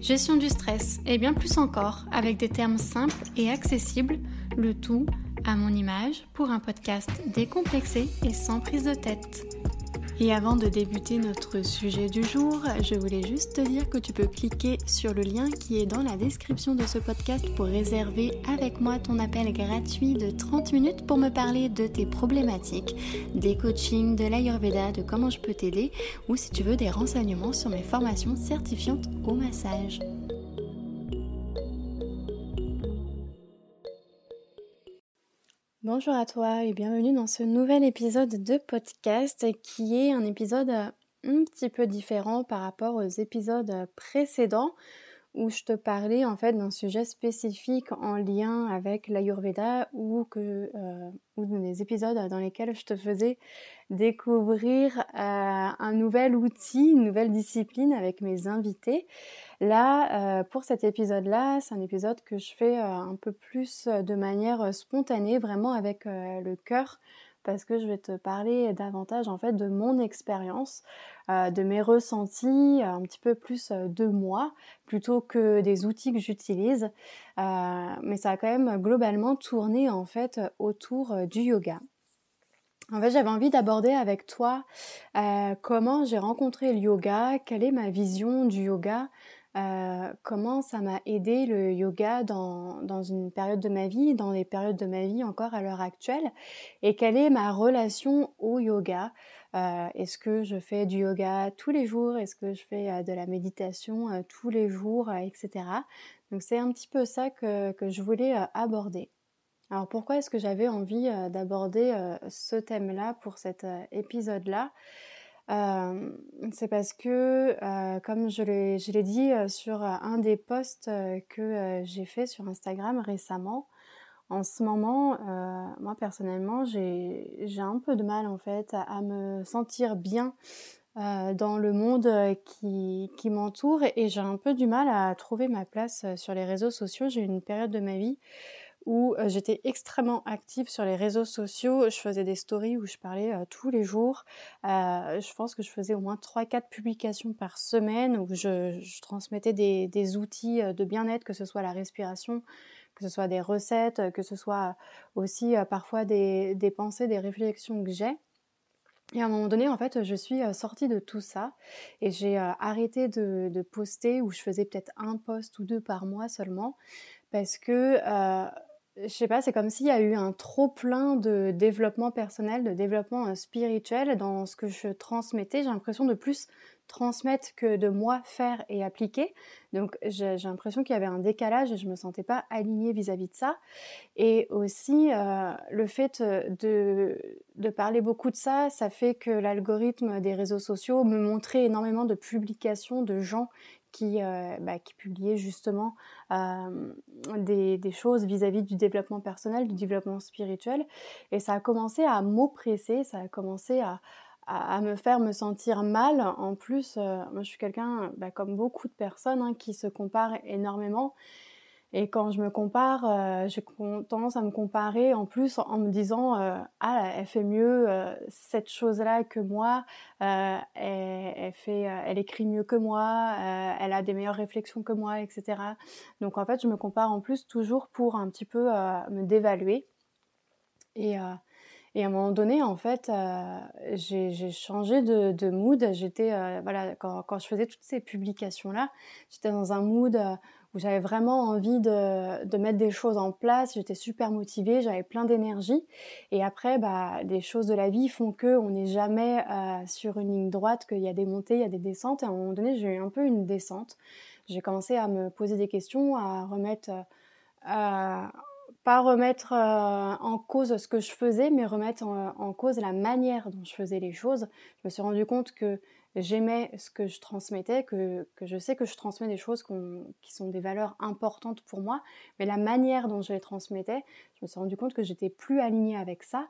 gestion du stress et bien plus encore avec des termes simples et accessibles, le tout à mon image pour un podcast décomplexé et sans prise de tête. Et avant de débuter notre sujet du jour, je voulais juste te dire que tu peux cliquer sur le lien qui est dans la description de ce podcast pour réserver avec moi ton appel gratuit de 30 minutes pour me parler de tes problématiques, des coachings, de l'Ayurveda, de comment je peux t'aider ou si tu veux des renseignements sur mes formations certifiantes au massage. Bonjour à toi et bienvenue dans ce nouvel épisode de podcast qui est un épisode un petit peu différent par rapport aux épisodes précédents où je te parlais en fait d'un sujet spécifique en lien avec l'Ayurveda ou que euh, ou des épisodes dans lesquels je te faisais découvrir euh, un nouvel outil, une nouvelle discipline avec mes invités. Là, euh, pour cet épisode-là, c'est un épisode que je fais un peu plus de manière spontanée, vraiment avec le cœur parce que je vais te parler davantage en fait de mon expérience, euh, de mes ressentis, un petit peu plus euh, de moi plutôt que des outils que j'utilise. Euh, mais ça a quand même globalement tourné en fait autour du yoga. En fait, j'avais envie d'aborder avec toi comment j'ai rencontré le yoga, quelle est ma vision du yoga, euh, comment ça m'a aidé le yoga dans, dans, une période de ma vie, dans les périodes de ma vie encore à l'heure actuelle, et quelle est ma relation au yoga? Euh, est-ce que je fais du yoga tous les jours? Est-ce que je fais euh, de la méditation tous les jours, etc. Donc c'est un petit peu ça que, que je voulais aborder. Alors pourquoi est-ce que j'avais envie d'aborder ce thème-là pour cet épisode-là? Euh, c'est parce que, euh, comme je l'ai dit euh, sur un des posts que j'ai fait sur Instagram récemment, en ce moment, moi personnellement, j'ai un peu de mal en fait à, me sentir bien dans le monde qui, m'entoure et j'ai un peu du mal à trouver ma place sur les réseaux sociaux. J'ai une période de ma vie où euh, j'étais extrêmement active sur les réseaux sociaux. Je faisais des stories où je parlais euh, tous les jours. Euh, je pense que je faisais au moins 3-4 publications par semaine où je, transmettais des, outils de bien-être, que ce soit la respiration, que ce soit des recettes, que ce soit aussi parfois des, pensées, des réflexions que j'ai. Et à un moment donné, en fait, je suis sortie de tout ça et j'ai arrêté de, de, poster où je faisais peut-être un post ou deux par mois seulement parce que je sais pas, c'est comme s'il y a eu un trop plein de développement personnel, de développement euh, spirituel dans ce que je transmettais. J'ai l'impression de plus transmettre que de moi faire et appliquer. Donc j'ai l'impression qu'il y avait un décalage et je me sentais pas alignée vis-à-vis de ça. Et aussi euh, le fait de, de parler beaucoup de ça, ça fait que l'algorithme des réseaux sociaux me montrait énormément de publications de gens qui, euh, bah, qui publiait justement euh, des, choses vis-à-vis du développement personnel, du développement spirituel. Et ça a commencé à m'oppresser, ça a commencé à, me faire me sentir mal. En plus, euh, moi je suis quelqu'un, bah, comme beaucoup de personnes, hein, qui se comparent énormément. Et quand je me compare, euh, j'ai tendance à me comparer en plus en me disant euh, ah elle fait mieux euh, cette chose-là que moi, elle, écrit mieux que moi, elle a des meilleures réflexions que moi, etc. Donc en fait je me compare en plus toujours pour un petit peu me dévaluer. Et, à un moment donné, en fait, j'ai changé de, mood. J'étais, voilà, quand, je faisais toutes ces publications-là, j'étais dans un mood où j'avais vraiment envie de, mettre des choses en place. J'étais super motivée, j'avais plein d'énergie. Et après, bah, les choses de la vie font que on n'est jamais euh, sur une ligne droite, qu'il y a des montées, il y a des descentes. Et à un moment donné, j'ai eu un peu une descente. J'ai commencé à me poser des questions, à remettre euh, pas remettre en cause ce que je faisais, mais remettre en, cause la manière dont je faisais les choses. Je me suis rendu compte que j'aimais ce que je transmettais, que, je sais que je transmets des choses qui sont des valeurs importantes pour moi, mais la manière dont je les transmettais, je me suis rendu compte que j'étais plus alignée avec ça.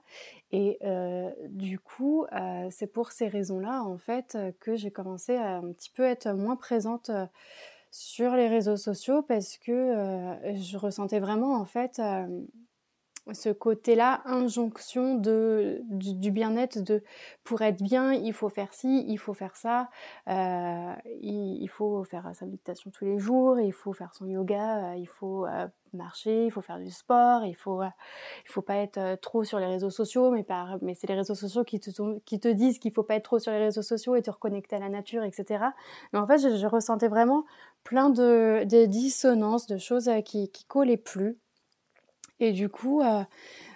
Et euh, du coup, euh, c'est pour ces raisons-là, en fait, que j'ai commencé à un petit peu être moins présente euh, sur les réseaux sociaux parce que je ressentais vraiment, en fait, ce côté-là, injonction de, du, bien-être, de pour être bien, il faut faire ci, il faut faire ça, euh, il, faut faire sa méditation tous les jours, il faut faire son yoga, euh, il faut euh, marcher, il faut faire du sport, il faut, il faut pas être trop sur les réseaux sociaux, mais, par, mais c'est les réseaux sociaux qui te, qui te disent qu'il faut pas être trop sur les réseaux sociaux et te reconnecter à la nature, etc. Mais en fait, je, ressentais vraiment plein de, de dissonances, de choses qui, qui collaient plus. Et du coup, euh,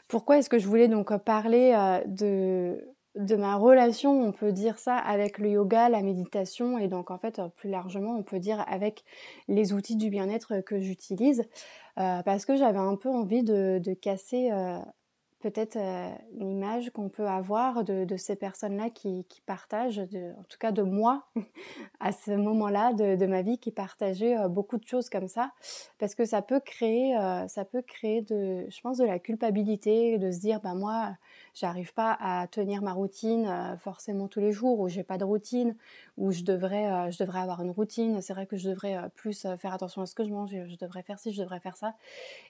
pourquoi est-ce que je voulais donc parler euh, de, ma relation, on peut dire ça, avec le yoga, la méditation et donc en fait euh, plus largement on peut dire avec les outils du bien-être que j'utilise parce que j'avais un peu envie de casser peut-être euh, une image qu'on peut avoir de, ces personnes-là qui, partagent, en tout cas de moi, à ce moment-là de, ma vie, qui partageaient euh, beaucoup de choses comme ça, parce que ça peut créer, euh, ça peut créer de, je pense, de la culpabilité, de se dire, bah moi, j'arrive pas à tenir ma routine forcément tous les jours, ou j'ai pas de routine, ou je devrais, je devrais avoir une routine. C'est vrai que je devrais plus faire attention à ce que je mange, je devrais faire ci, je devrais faire ça.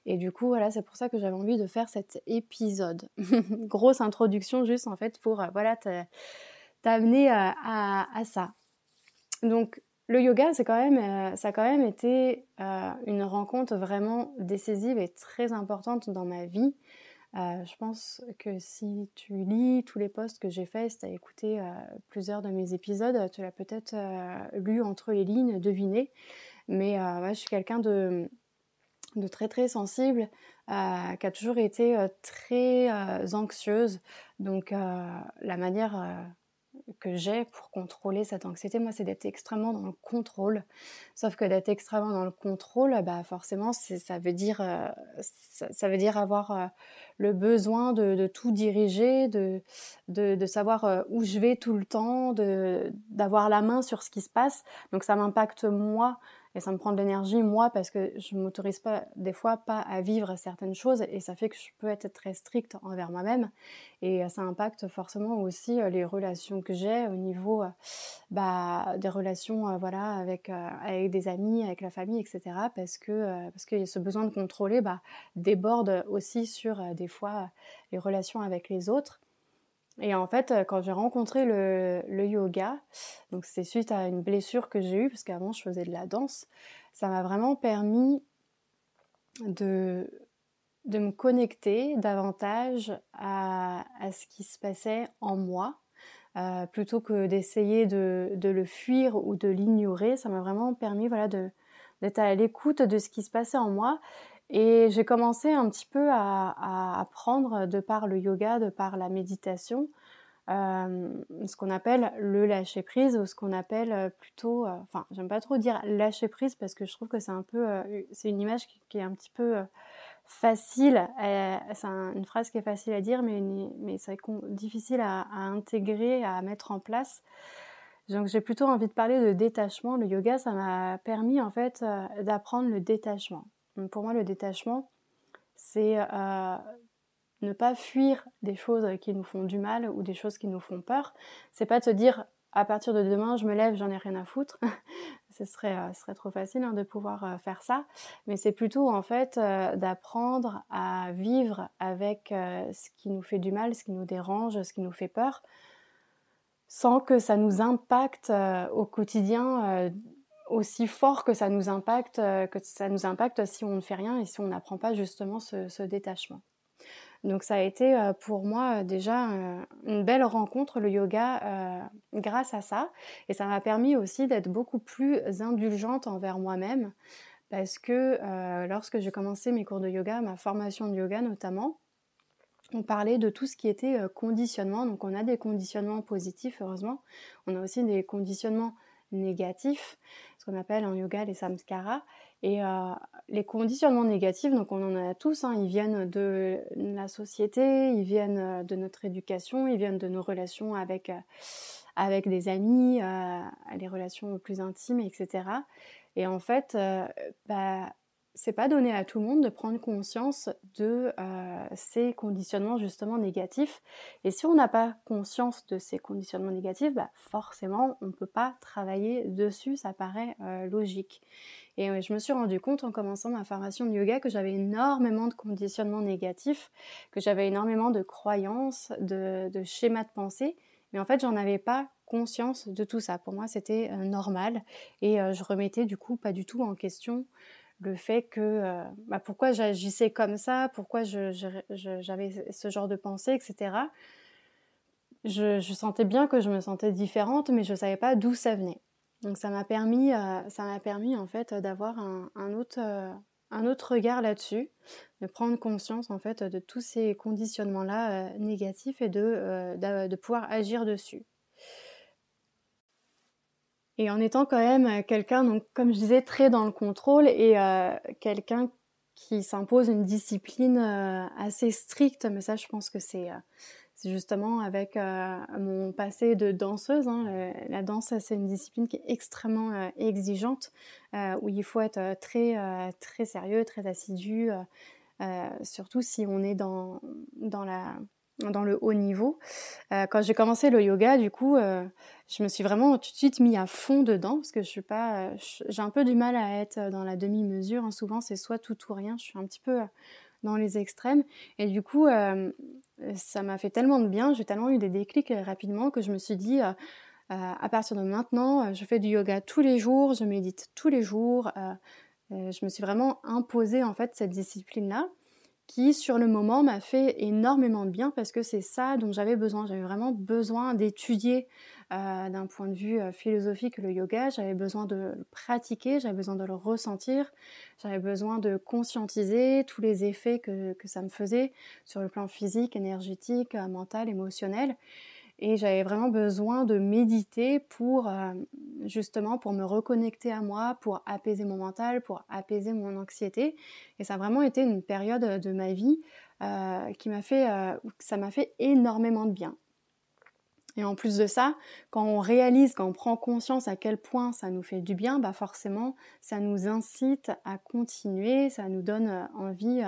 Et du coup, voilà, c'est pour ça que j'avais envie de faire cet épisode Grosse introduction juste en fait pour euh, voilà t'amener euh, à, ça. Donc le yoga, quand même, euh, ça a quand même été une rencontre vraiment décisive et très importante dans ma vie. Je pense que si tu lis tous les posts que j'ai faits, si tu as écouté plusieurs de mes épisodes, tu l'as peut-être lu entre les lignes, deviné. Mais je suis quelqu'un de, très très sensible, euh, qui a toujours été euh, très euh, anxieuse. Donc la manière que j'ai pour contrôler cette anxiété, moi, c'est d'être extrêmement dans le contrôle. Sauf que d'être extrêmement dans le contrôle, bah forcément, ça veut dire, ça, veut dire avoir le besoin de, tout diriger, de, de, de, savoir où je vais tout le temps, d'avoir la main sur ce qui se passe. Donc ça m'impacte moi et ça me prend de l'énergie moi parce que je m'autorise pas des fois pas à vivre certaines choses et ça fait que je peux être très stricte envers moi-même. Et ça impacte forcément aussi euh, les relations que j'ai au niveau euh, bah, des relations euh, voilà avec avec des amis avec la famille etc parce que parce que ce besoin de contrôler bah, déborde aussi sur des fois les relations avec les autres et en fait, euh, quand j'ai rencontré le, yoga, donc c'est suite à une blessure que j'ai eue, parce qu'avant je faisais de la danse, ça m'a vraiment permis de, de me connecter davantage à, ce qui se passait en moi, euh, plutôt que d'essayer de, le fuir ou de l'ignorer. Ça m'a vraiment permis voilà, d'être à l'écoute de ce qui se passait en moi. Et j'ai commencé un petit peu à, apprendre de par le yoga, de par la méditation, euh, ce qu'on appelle le lâcher prise ou ce qu'on appelle euh, plutôt, euh, enfin, j'aime pas trop dire lâcher prise parce que je trouve que c'est un peu, c'est une image qui, est un petit peu facile, c'est une phrase qui est facile à dire, mais, mais c'est difficile à, à, intégrer, à mettre en place. Donc j'ai plutôt envie de parler de détachement. Le yoga, ça m'a permis en fait d'apprendre le détachement. Pour moi, le détachement, c'est ne pas fuir des choses qui nous font du mal ou des choses qui nous font peur. C'est pas de se dire à partir de demain je me lève, j'en ai rien à foutre. ce, serait, euh, serait trop facile hein, de pouvoir euh, faire ça. Mais c'est plutôt en fait euh, d'apprendre à vivre avec ce qui nous fait du mal, ce qui nous dérange, ce qui nous fait peur, sans que ça nous impacte au quotidien aussi fort que ça nous impacte, que ça nous impacte si on ne fait rien et si on n'apprend pas justement ce détachement. Donc ça a été euh, pour moi euh, déjà euh, une belle rencontre, le yoga, grâce à ça. Et ça m'a permis aussi d'être beaucoup plus indulgente envers moi-même. Parce que lorsque j'ai commencé mes cours de yoga, ma formation de yoga notamment, on parlait de tout ce qui était conditionnement. Donc on a des conditionnements positifs, heureusement. On a aussi des conditionnements négatifs, ce qu'on appelle en yoga les samskaras. Et les conditionnements négatifs, donc on en a tous, hein, ils viennent de la société, ils viennent de notre éducation, ils viennent de nos relations avec, avec des amis, les relations plus intimes, etc. Et en fait, bah, c'est pas donné à tout le monde de prendre conscience de euh, ces conditionnements justement négatifs. Et si on n'a pas conscience de ces conditionnements négatifs, bah forcément on ne peut pas travailler dessus, ça paraît euh, logique. Et euh, je me suis rendu compte en commençant ma formation de yoga que j'avais énormément de conditionnements négatifs, que j'avais énormément de croyances, de, de, schémas de pensée, mais en fait j'en avais pas conscience de tout ça. Pour moi c'était normal et je remettais du coup pas du tout en question le fait que euh, bah, pourquoi j'agissais comme ça, pourquoi j'avais ce genre de pensée, etc. Je, sentais bien que je me sentais différente, mais je ne savais pas d'où ça venait. Donc ça m'a permis, euh, permis en fait d'avoir un, autre, euh, un autre regard là-dessus, de prendre conscience en fait de tous ces conditionnements-là négatifs et de, de pouvoir agir dessus. Et en étant quand même euh, quelqu'un, donc comme je disais, très dans le contrôle et euh, quelqu'un qui s'impose une discipline euh, assez stricte, mais ça je pense que c'est justement avec mon passé de danseuse. Hein, la danse, c'est une discipline qui est extrêmement exigeante, où il faut être très, très sérieux, très assidu, surtout si on est dans, dans la dans le haut niveau. Euh, quand j'ai commencé le yoga, du coup, euh, je me suis vraiment tout de suite mis à fond dedans parce que je suis pas, euh, j'ai un peu du mal à être dans la demi-mesure. Hein. Souvent, c'est soit tout ou rien. Je suis un petit peu dans les extrêmes. Et du coup, ça m'a fait tellement de bien. J'ai tellement eu des déclics rapidement que je me suis dit, à partir de maintenant, je fais du yoga tous les jours, je médite tous les jours. je me suis vraiment imposé en fait cette discipline-là qui sur le moment m'a fait énormément de bien parce que c'est ça dont j'avais besoin. J'avais vraiment besoin d'étudier euh, d'un point de vue euh, philosophique le yoga, j'avais besoin de le pratiquer, j'avais besoin de le ressentir, j'avais besoin de conscientiser tous les effets que, ça me faisait sur le plan physique, énergétique, euh, mental, émotionnel. Et j'avais vraiment besoin de méditer pour euh, justement pour me reconnecter à moi, pour apaiser mon mental, pour apaiser mon anxiété. Et ça a vraiment été une période de ma vie euh, qui m'a fait, euh, ça m'a fait énormément de bien. Et en plus de ça, quand on réalise, quand on prend conscience à quel point ça nous fait du bien, bah forcément, ça nous incite à continuer, ça nous donne envie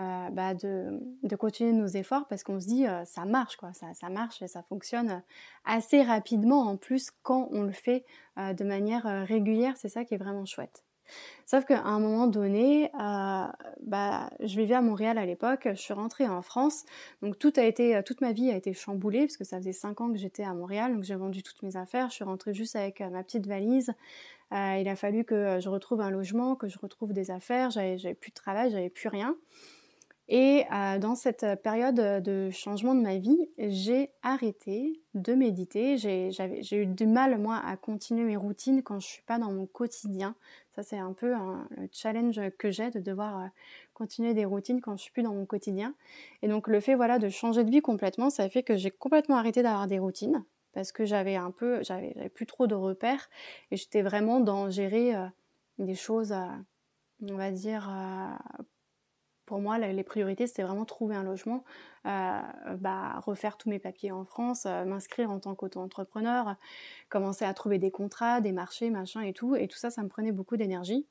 euh, bah, de, continuer nos efforts parce qu'on se dit euh, ça marche quoi, ça, marche et ça fonctionne assez rapidement en plus quand on le fait euh, de manière régulière, c'est ça qui est vraiment chouette. Sauf qu'à un moment donné, bah, je vivais à Montréal à l'époque, je suis rentrée en France, donc tout a été, toute ma vie a été chamboulée parce que ça faisait 5 ans que j'étais à Montréal, donc j'ai vendu toutes mes affaires, je suis rentrée juste avec ma petite valise. il a fallu que je retrouve un logement, que je retrouve des affaires, j'avais plus de travail, j'avais plus rien. Et euh, dans cette période de changement de ma vie, j'ai arrêté de méditer. J'ai eu du mal, moi, à continuer mes routines quand je ne suis pas dans mon quotidien. Ça, c'est un peu le challenge que j'ai de devoir euh, continuer des routines quand je suis plus dans mon quotidien. Et donc, le fait voilà, de changer de vie complètement, ça fait que j'ai complètement arrêté d'avoir des routines parce que j'avais un peu, j'avais plus trop de repères et j'étais vraiment dans gérer euh, des choses, on va dire, pour moi, les priorités, c'était vraiment trouver un logement, euh, bah, refaire tous mes papiers en France, euh, m'inscrire en tant qu'auto-entrepreneur, commencer à trouver des contrats, des marchés, machin et tout. Et tout ça, ça me prenait beaucoup d'énergie.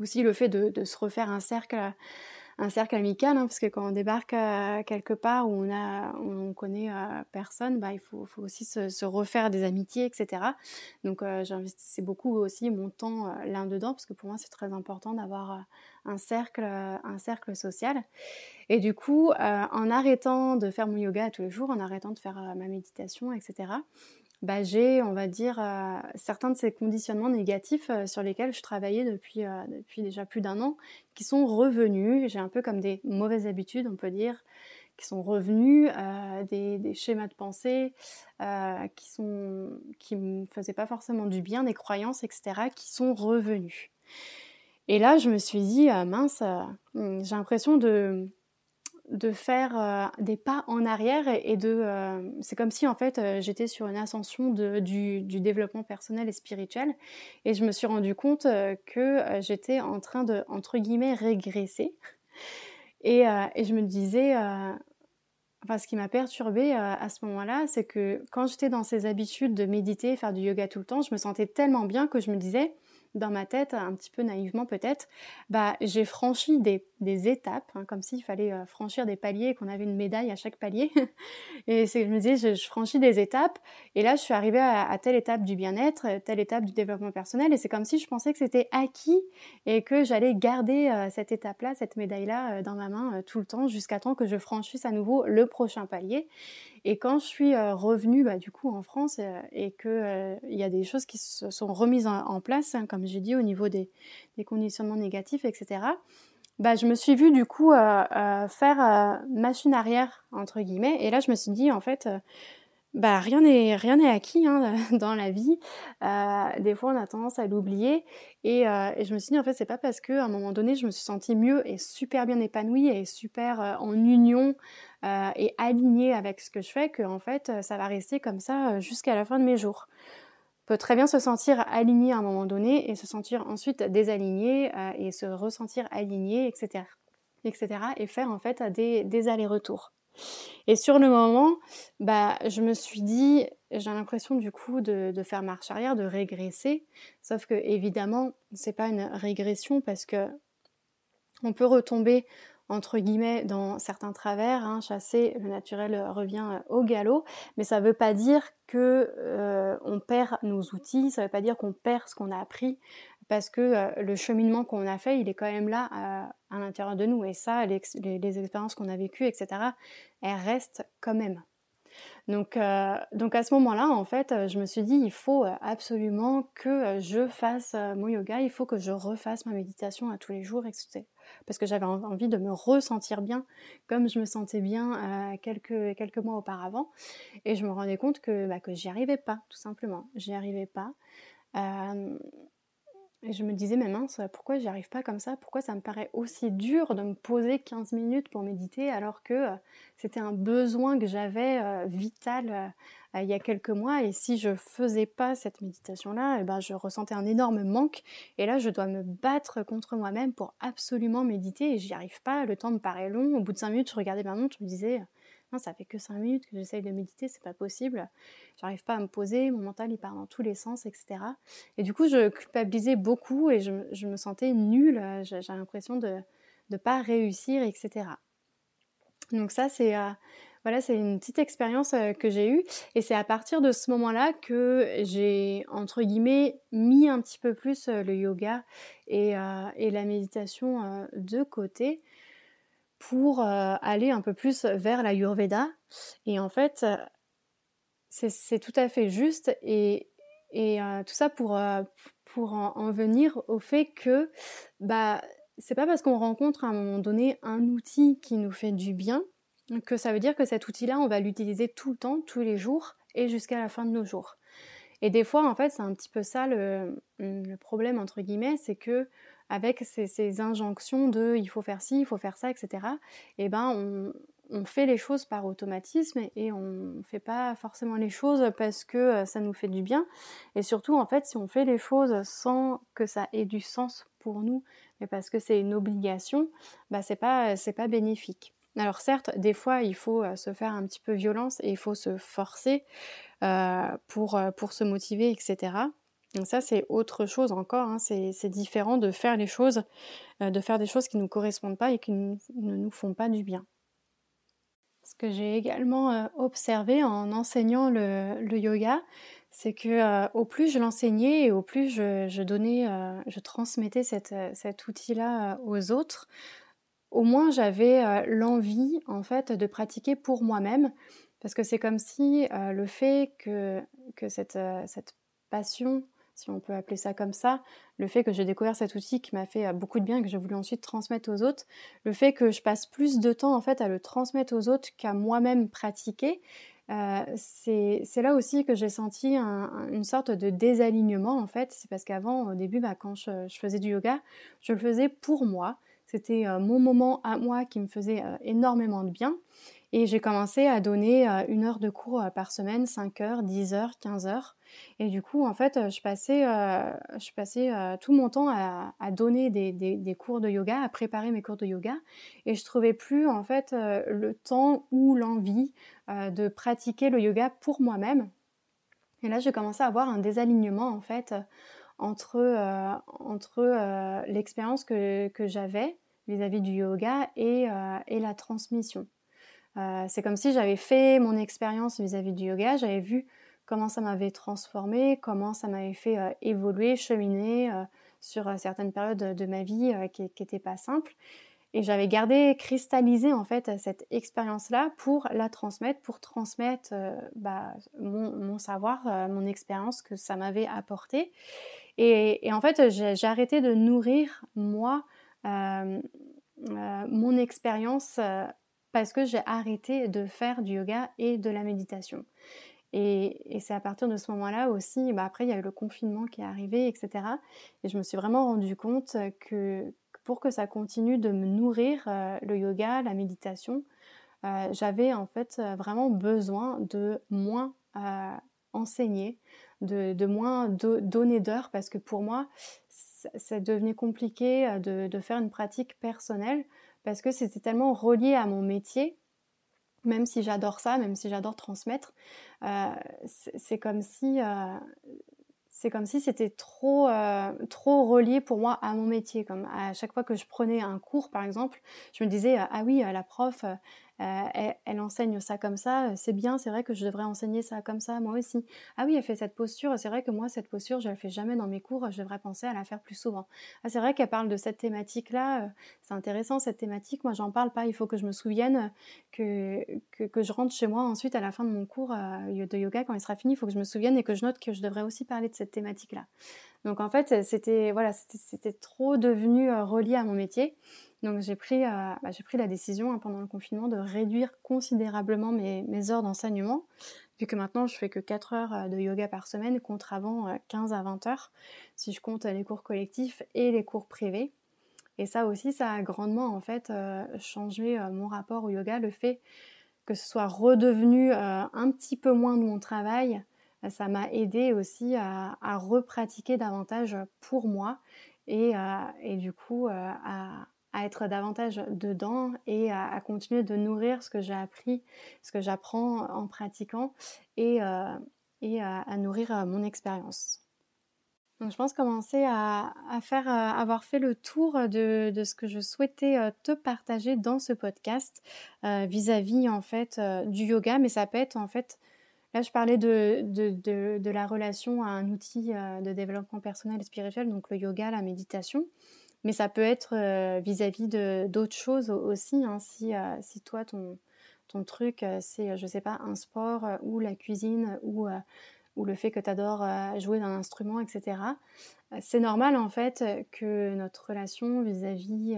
Aussi le fait de, se refaire un cercle un cercle amical, hein, parce que quand on débarque euh, quelque part où on a, on connaît personne, bah, il faut, aussi se, refaire des amitiés, etc. Donc j'investissais beaucoup aussi mon temps là dedans, parce que pour moi c'est très important d'avoir un cercle, un cercle social. Et du coup, euh, en arrêtant de faire mon yoga tous les jours, en arrêtant de faire euh, ma méditation, etc., j'ai, on va dire, euh, certains de ces conditionnements négatifs sur lesquels je travaillais depuis, depuis déjà plus d'un an, qui sont revenus. J'ai un peu comme des mauvaises habitudes, on peut dire, qui sont revenus, des, des, schémas de pensée qui sont qui me faisaient pas forcément du bien, des croyances, etc., qui sont revenus. Et là, je me suis dit, mince, euh, j'ai l'impression de, de faire des pas en arrière et, de... c'est comme si en fait j'étais sur une ascension du, développement personnel et spirituel et je me suis rendu compte que j'étais en train de, entre guillemets, régresser. Et, et je me disais, enfin, ce qui m'a perturbée à ce moment-là, c'est que quand j'étais dans ces habitudes de méditer, faire du yoga tout le temps, je me sentais tellement bien que je me disais, dans ma tête, un petit peu naïvement peut-être, bah, j'ai franchi des, des étapes, hein, comme s'il fallait euh, franchir des paliers et qu'on avait une médaille à chaque palier. et je me disais, je, franchis des étapes, et là, je suis arrivée à, telle étape du bien-être, euh, telle étape du développement personnel, et c'est comme si je pensais que c'était acquis et que j'allais garder euh, cette étape-là, cette médaille-là dans ma main tout le temps, jusqu'à temps que je franchisse à nouveau le prochain palier. Et quand je suis revenue bah, du coup en France et euh, il y a des choses qui se sont remises en, place, hein, comme j'ai dit, au niveau des, conditionnements négatifs, etc., bah, je me suis vue du coup faire machine arrière, entre guillemets. Et là, je me suis dit, en fait, bah, rien n'est rien n'est acquis hein, dans la vie. des fois, on a tendance à l'oublier. Et, et, je me suis dit, en fait, c'est pas parce qu'à un moment donné, je me suis sentie mieux et super bien épanouie et super en union euh, et aligné avec ce que je fais que en fait euh, ça va rester comme ça euh, jusqu'à la fin de mes jours. Peut très bien se sentir aligné à un moment donné et se sentir ensuite désaligné et se ressentir aligné, etc., etc. et faire en fait des, des allers-retours. Et sur le moment, bah, je me suis dit, j'ai l'impression du coup de, de, faire marche arrière, de régresser. Sauf que évidemment, c'est pas une régression parce que on peut retomber entre guillemets dans certains travers, hein, chasser le naturel revient euh, au galop, mais ça ne veut pas dire que euh, on perd nos outils, ça ne veut pas dire qu'on perd ce qu'on a appris, parce que euh, le cheminement qu'on a fait, il est quand même là à l'intérieur de nous, et ça, les, expériences qu'on a vécues, etc., elles restent quand même. Donc, euh, donc à ce moment-là, en fait, euh, je me suis dit, il faut euh, absolument que je fasse mon yoga, il faut que je refasse ma méditation à tous les jours, etc. Parce que j'avais envie de me ressentir bien comme je me sentais bien quelques, quelques mois auparavant. Et je me rendais compte que, bah, que j'y arrivais pas, tout simplement. J'y arrivais pas. Et je me disais, mais mince, pourquoi j'y arrive pas comme ça? Pourquoi ça me paraît aussi dur de me poser 15 minutes pour méditer alors que euh, c'était un besoin que j'avais euh, vital euh, il y a quelques mois? Et si je faisais pas cette méditation-là, eh ben, je ressentais un énorme manque. Et là je dois me battre contre moi-même pour absolument méditer et j'y arrive pas, le temps me paraît long. Au bout de 5 minutes, je regardais ma montre, je me disais, ça fait que 5 minutes que j'essaye de méditer, c'est pas possible. J'arrive pas à me poser, mon mental il part dans tous les sens, etc. Et du coup, je culpabilisais beaucoup et je, me sentais nulle. J'ai l'impression de ne pas réussir, etc. Donc ça, c'est euh, voilà, c'est une petite expérience euh, que j'ai eue et c'est à partir de ce moment-là que j'ai entre guillemets mis un petit peu plus euh, le yoga et, et la méditation de côté pour euh, aller un peu plus vers la Yurveda. Et en fait, euh, c'est tout à fait juste. Et, et euh, tout ça pour, pour en, venir au fait que bah, c'est pas parce qu'on rencontre à un moment donné un outil qui nous fait du bien que ça veut dire que cet outil-là, on va l'utiliser tout le temps, tous les jours et jusqu'à la fin de nos jours. Et des fois, en fait, c'est un petit peu ça le, le problème, entre guillemets, c'est que avec ces, injonctions de il faut faire ci, il faut faire ça, etc., et eh ben on, fait les choses par automatisme et on ne fait pas forcément les choses parce que euh, ça nous fait du bien. Et surtout, en fait, si on fait les choses sans que ça ait du sens pour nous, mais parce que c'est une obligation, bah c'est pas, pas bénéfique. Alors certes, des fois, il faut euh, se faire un petit peu violence et il faut se forcer euh, pour, pour se motiver, etc. Donc ça, c'est autre chose encore. Hein. C'est différent de faire les choses, euh, de faire des choses qui ne nous correspondent pas et qui ne nous font pas du bien. Ce que j'ai également euh, observé en enseignant le, yoga, c'est que euh, au plus je l'enseignais et au plus je, donnais, je transmettais cet outil-là aux autres, au moins j'avais l'envie en fait de pratiquer pour moi-même, parce que c'est comme si le fait que, cette passion si on peut appeler ça comme ça, le fait que j'ai découvert cet outil qui m'a fait euh, beaucoup de bien et que j'ai voulu ensuite transmettre aux autres, le fait que je passe plus de temps en fait à le transmettre aux autres qu'à moi-même pratiquer, euh, c'est là aussi que j'ai senti une sorte de désalignement en fait. C'est parce qu'avant, au début, bah, quand je, faisais du yoga, je le faisais pour moi. C'était mon moment à moi qui me faisait énormément de bien. Et j'ai commencé à donner une heure de cours par semaine, 5 heures, 10 heures, 15 heures. Et du coup, en fait, je passais, je passais tout mon temps à, donner des, des, cours de yoga, à préparer mes cours de yoga. Et je trouvais plus, en fait, le temps ou l'envie de pratiquer le yoga pour moi-même. Et là, j'ai commencé à avoir un désalignement, en fait, entre, entre l'expérience que, que j'avais vis-à-vis du yoga et, et la transmission. Euh, c'est comme si j'avais fait mon expérience vis-à-vis du yoga, j'avais vu comment ça m'avait transformé, comment ça m'avait fait euh, évoluer, cheminer euh, sur certaines périodes de ma vie qui n'étaient pas simples. Et j'avais gardé, cristallisé en fait cette expérience-là pour la transmettre, pour transmettre bah, mon, savoir, mon expérience que ça m'avait apporté. Et, en fait, j'ai arrêté de nourrir moi mon expérience parce que j'ai arrêté de faire du yoga et de la méditation. Et, c'est à partir de ce moment-là aussi, bah après il y a eu le confinement qui est arrivé, etc. Et je me suis vraiment rendu compte que pour que ça continue de me nourrir, euh, le yoga, la méditation, euh, j'avais en fait vraiment besoin de moins euh, enseigner, de, moins donner d'heures, parce que pour moi, ça, devenait compliqué de, de, faire une pratique personnelle parce que c'était tellement relié à mon métier, même si j'adore ça, même si j'adore transmettre, euh, c'est comme si euh, c'est comme si c'était trop euh, trop relié pour moi à mon métier. Comme à chaque fois que je prenais un cours, par exemple, je me disais ah oui la prof euh, elle, enseigne ça comme ça, euh, c'est bien, c'est vrai que je devrais enseigner ça comme ça, moi aussi. Ah oui, elle fait cette posture, c'est vrai que moi, cette posture, je ne la fais jamais dans mes cours, je devrais penser à la faire plus souvent. Ah, c'est vrai qu'elle parle de cette thématique-là, euh, c'est intéressant cette thématique, moi j'en parle pas, il faut que je me souvienne que, que, je rentre chez moi ensuite à la fin de mon cours de yoga, quand il sera fini, il faut que je me souvienne et que je note que je devrais aussi parler de cette thématique-là. Donc en fait, c'était voilà, c'était trop devenu relié à mon métier. Donc j'ai pris, euh, bah, pris la décision hein, pendant le confinement de réduire considérablement mes, heures d'enseignement, vu que maintenant je fais que 4 heures euh, de yoga par semaine contre avant 15 euh, à 20 heures, si je compte les cours collectifs et les cours privés. Et ça aussi, ça a grandement en fait changé mon rapport au yoga, le fait que ce soit redevenu un petit peu moins de mon travail, ça m'a aidé aussi à, repratiquer davantage pour moi et, et du coup à, à être davantage dedans et à, continuer de nourrir ce que j'ai appris, ce que j'apprends en pratiquant et, euh, et à, nourrir euh, mon expérience. Donc je pense commencer à, faire, euh, avoir fait le tour de, de, ce que je souhaitais te partager dans ce podcast vis-à-vis en fait du yoga, mais ça peut être en fait Là, je parlais de, de, de, de, la relation à un outil de développement personnel et spirituel, donc le yoga, la méditation. Mais ça peut être euh, vis-à-vis d'autres choses aussi. Hein. si, euh, si toi, ton, ton truc, euh, c'est, je sais pas, un sport ou la cuisine ou, ou le fait que tu adores jouer d'un instrument, etc. C'est normal en fait que notre relation vis-à-vis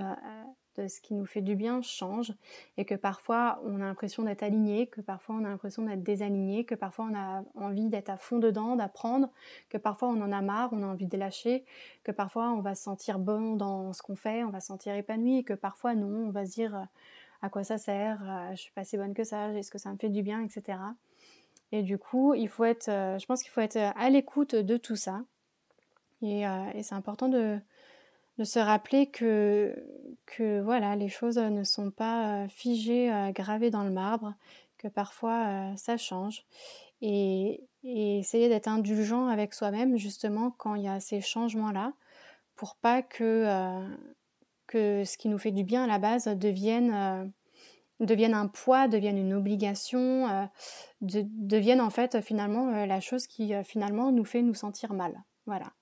ce qui nous fait du bien change et que parfois on a l'impression d'être aligné, que parfois on a l'impression d'être désaligné, que parfois on a envie d'être à fond dedans, d'apprendre, que parfois on en a marre, on a envie de lâcher, que parfois on va se sentir bon dans ce qu'on fait, on va se sentir épanoui et que parfois non, on va se dire euh, à quoi ça sert, euh, je suis pas si bonne que ça, est-ce que ça me fait du bien, etc. Et du coup, il faut être, euh, je pense qu'il faut être à l'écoute de tout ça. et c'est important de, de se rappeler que, que voilà, les choses ne sont pas euh, figées, euh, gravées dans le marbre, que parfois euh, ça change. Et, essayer d'être indulgent avec soi-même justement quand il y a ces changements-là, pour pas que, que ce qui nous fait du bien à la base devienne, devienne un poids, devienne une obligation, devienne en fait finalement la chose qui finalement nous fait nous sentir mal. Voilà.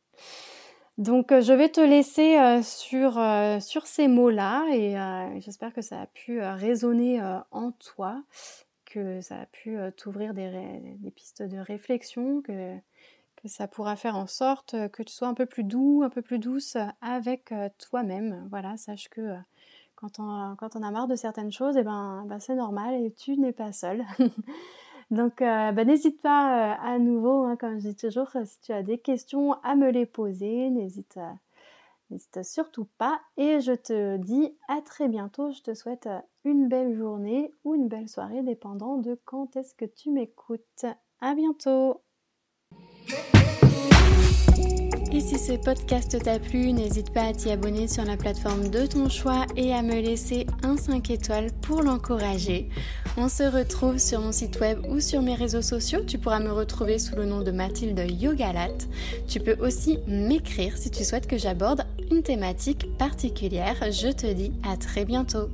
Donc euh, je vais te laisser euh, sur, euh, sur ces mots-là et j'espère que ça a pu résonner en toi, que ça a pu t'ouvrir des, des, pistes de réflexion, que, que, ça pourra faire en sorte que tu sois un peu plus doux, un peu plus douce avec toi-même. Voilà, sache que quand on, quand on a marre de certaines choses, eh ben, ben c'est normal et tu n'es pas seul. Donc, euh, bah, n'hésite pas euh, à nouveau, hein, comme je dis toujours, si tu as des questions, à me les poser. N'hésite, N'hésite surtout pas et je te dis à très bientôt. Je te souhaite une belle journée ou une belle soirée dépendant de quand est-ce que tu m'écoutes. À bientôt et si ce podcast t'a plu, n'hésite pas à t'y abonner sur la plateforme de ton choix et à me laisser un 5 étoiles pour l'encourager. On se retrouve sur mon site web ou sur mes réseaux sociaux. Tu pourras me retrouver sous le nom de Mathilde Yogalat. Tu peux aussi m'écrire si tu souhaites que j'aborde une thématique particulière. Je te dis à très bientôt.